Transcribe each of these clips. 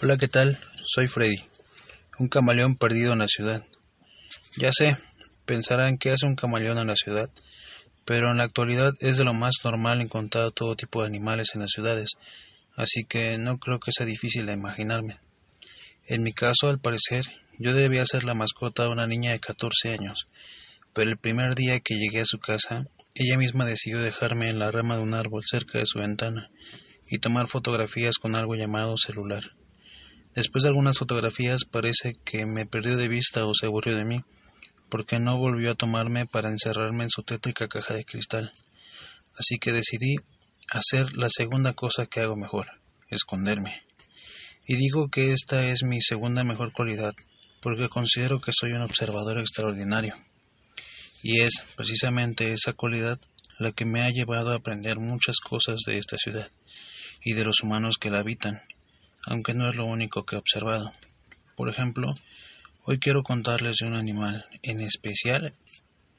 Hola, ¿qué tal? Soy Freddy, un camaleón perdido en la ciudad. Ya sé, pensarán que hace un camaleón en la ciudad, pero en la actualidad es de lo más normal encontrar todo tipo de animales en las ciudades, así que no creo que sea difícil de imaginarme. En mi caso, al parecer, yo debía ser la mascota de una niña de 14 años, pero el primer día que llegué a su casa, ella misma decidió dejarme en la rama de un árbol cerca de su ventana y tomar fotografías con algo llamado celular. Después de algunas fotografías parece que me perdió de vista o se aburrió de mí, porque no volvió a tomarme para encerrarme en su tétrica caja de cristal. Así que decidí hacer la segunda cosa que hago mejor, esconderme. Y digo que esta es mi segunda mejor cualidad, porque considero que soy un observador extraordinario. Y es precisamente esa cualidad la que me ha llevado a aprender muchas cosas de esta ciudad y de los humanos que la habitan, aunque no es lo único que he observado. Por ejemplo, hoy quiero contarles de un animal, en especial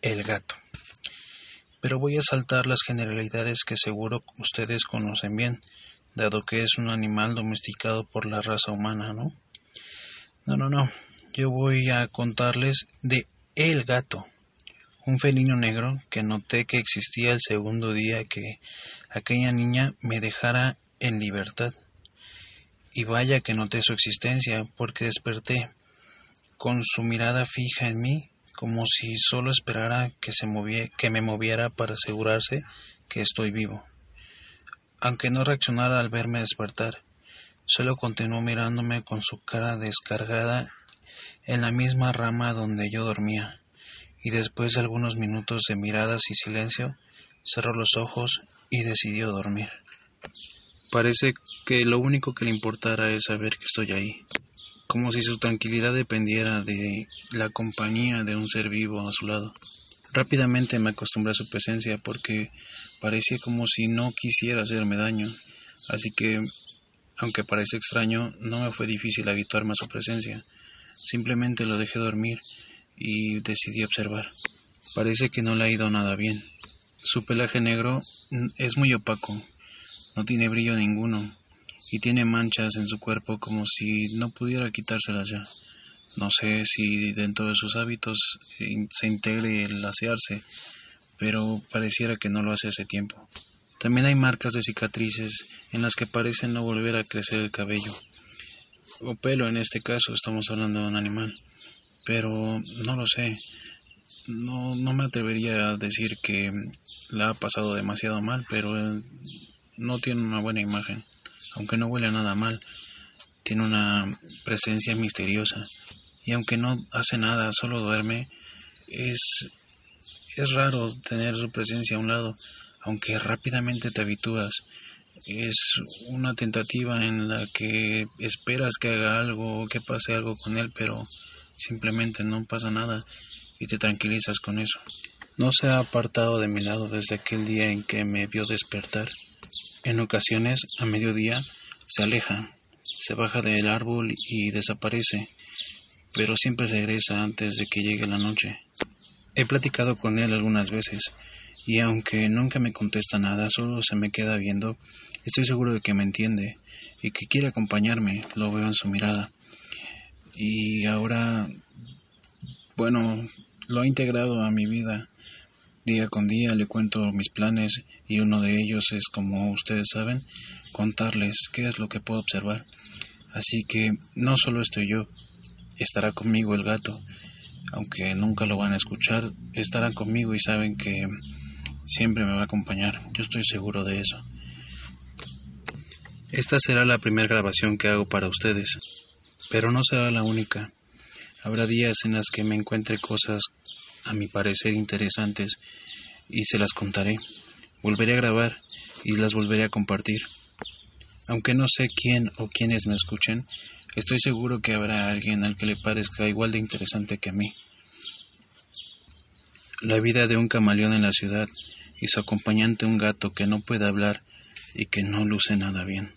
el gato. Pero voy a saltar las generalidades que seguro ustedes conocen bien, dado que es un animal domesticado por la raza humana, ¿no? No, no, no. Yo voy a contarles de el gato, un felino negro que noté que existía el segundo día que aquella niña me dejara en libertad. Y vaya que noté su existencia, porque desperté con su mirada fija en mí, como si solo esperara que, se que me moviera para asegurarse que estoy vivo. Aunque no reaccionara al verme despertar, solo continuó mirándome con su cara descargada en la misma rama donde yo dormía, y después de algunos minutos de miradas y silencio, cerró los ojos y decidió dormir. Parece que lo único que le importara es saber que estoy ahí, como si su tranquilidad dependiera de la compañía de un ser vivo a su lado. Rápidamente me acostumbré a su presencia porque parecía como si no quisiera hacerme daño, así que, aunque parece extraño, no me fue difícil habituarme a su presencia. Simplemente lo dejé dormir y decidí observar. Parece que no le ha ido nada bien. Su pelaje negro es muy opaco, no tiene brillo ninguno y tiene manchas en su cuerpo como si no pudiera quitárselas ya. No sé si dentro de sus hábitos se integre el asearse, pero pareciera que no lo hace hace tiempo. También hay marcas de cicatrices en las que parece no volver a crecer el cabello. O pelo en este caso, estamos hablando de un animal. Pero no lo sé. No, no me atrevería a decir que la ha pasado demasiado mal, pero no tiene una buena imagen, aunque no huele nada mal, tiene una presencia misteriosa y aunque no hace nada, solo duerme, es, es raro tener su presencia a un lado, aunque rápidamente te habitúas. Es una tentativa en la que esperas que haga algo o que pase algo con él, pero simplemente no pasa nada y te tranquilizas con eso. No se ha apartado de mi lado desde aquel día en que me vio despertar. En ocasiones, a mediodía, se aleja, se baja del árbol y desaparece, pero siempre regresa antes de que llegue la noche. He platicado con él algunas veces, y aunque nunca me contesta nada, solo se me queda viendo, estoy seguro de que me entiende y que quiere acompañarme, lo veo en su mirada. Y ahora, bueno, lo ha integrado a mi vida Día con día le cuento mis planes y uno de ellos es, como ustedes saben, contarles qué es lo que puedo observar. Así que no solo estoy yo, estará conmigo el gato. Aunque nunca lo van a escuchar, estarán conmigo y saben que siempre me va a acompañar. Yo estoy seguro de eso. Esta será la primera grabación que hago para ustedes, pero no será la única. Habrá días en las que me encuentre cosas a mi parecer interesantes y se las contaré. Volveré a grabar y las volveré a compartir. Aunque no sé quién o quiénes me escuchen, estoy seguro que habrá alguien al que le parezca igual de interesante que a mí. La vida de un camaleón en la ciudad y su acompañante un gato que no puede hablar y que no luce nada bien.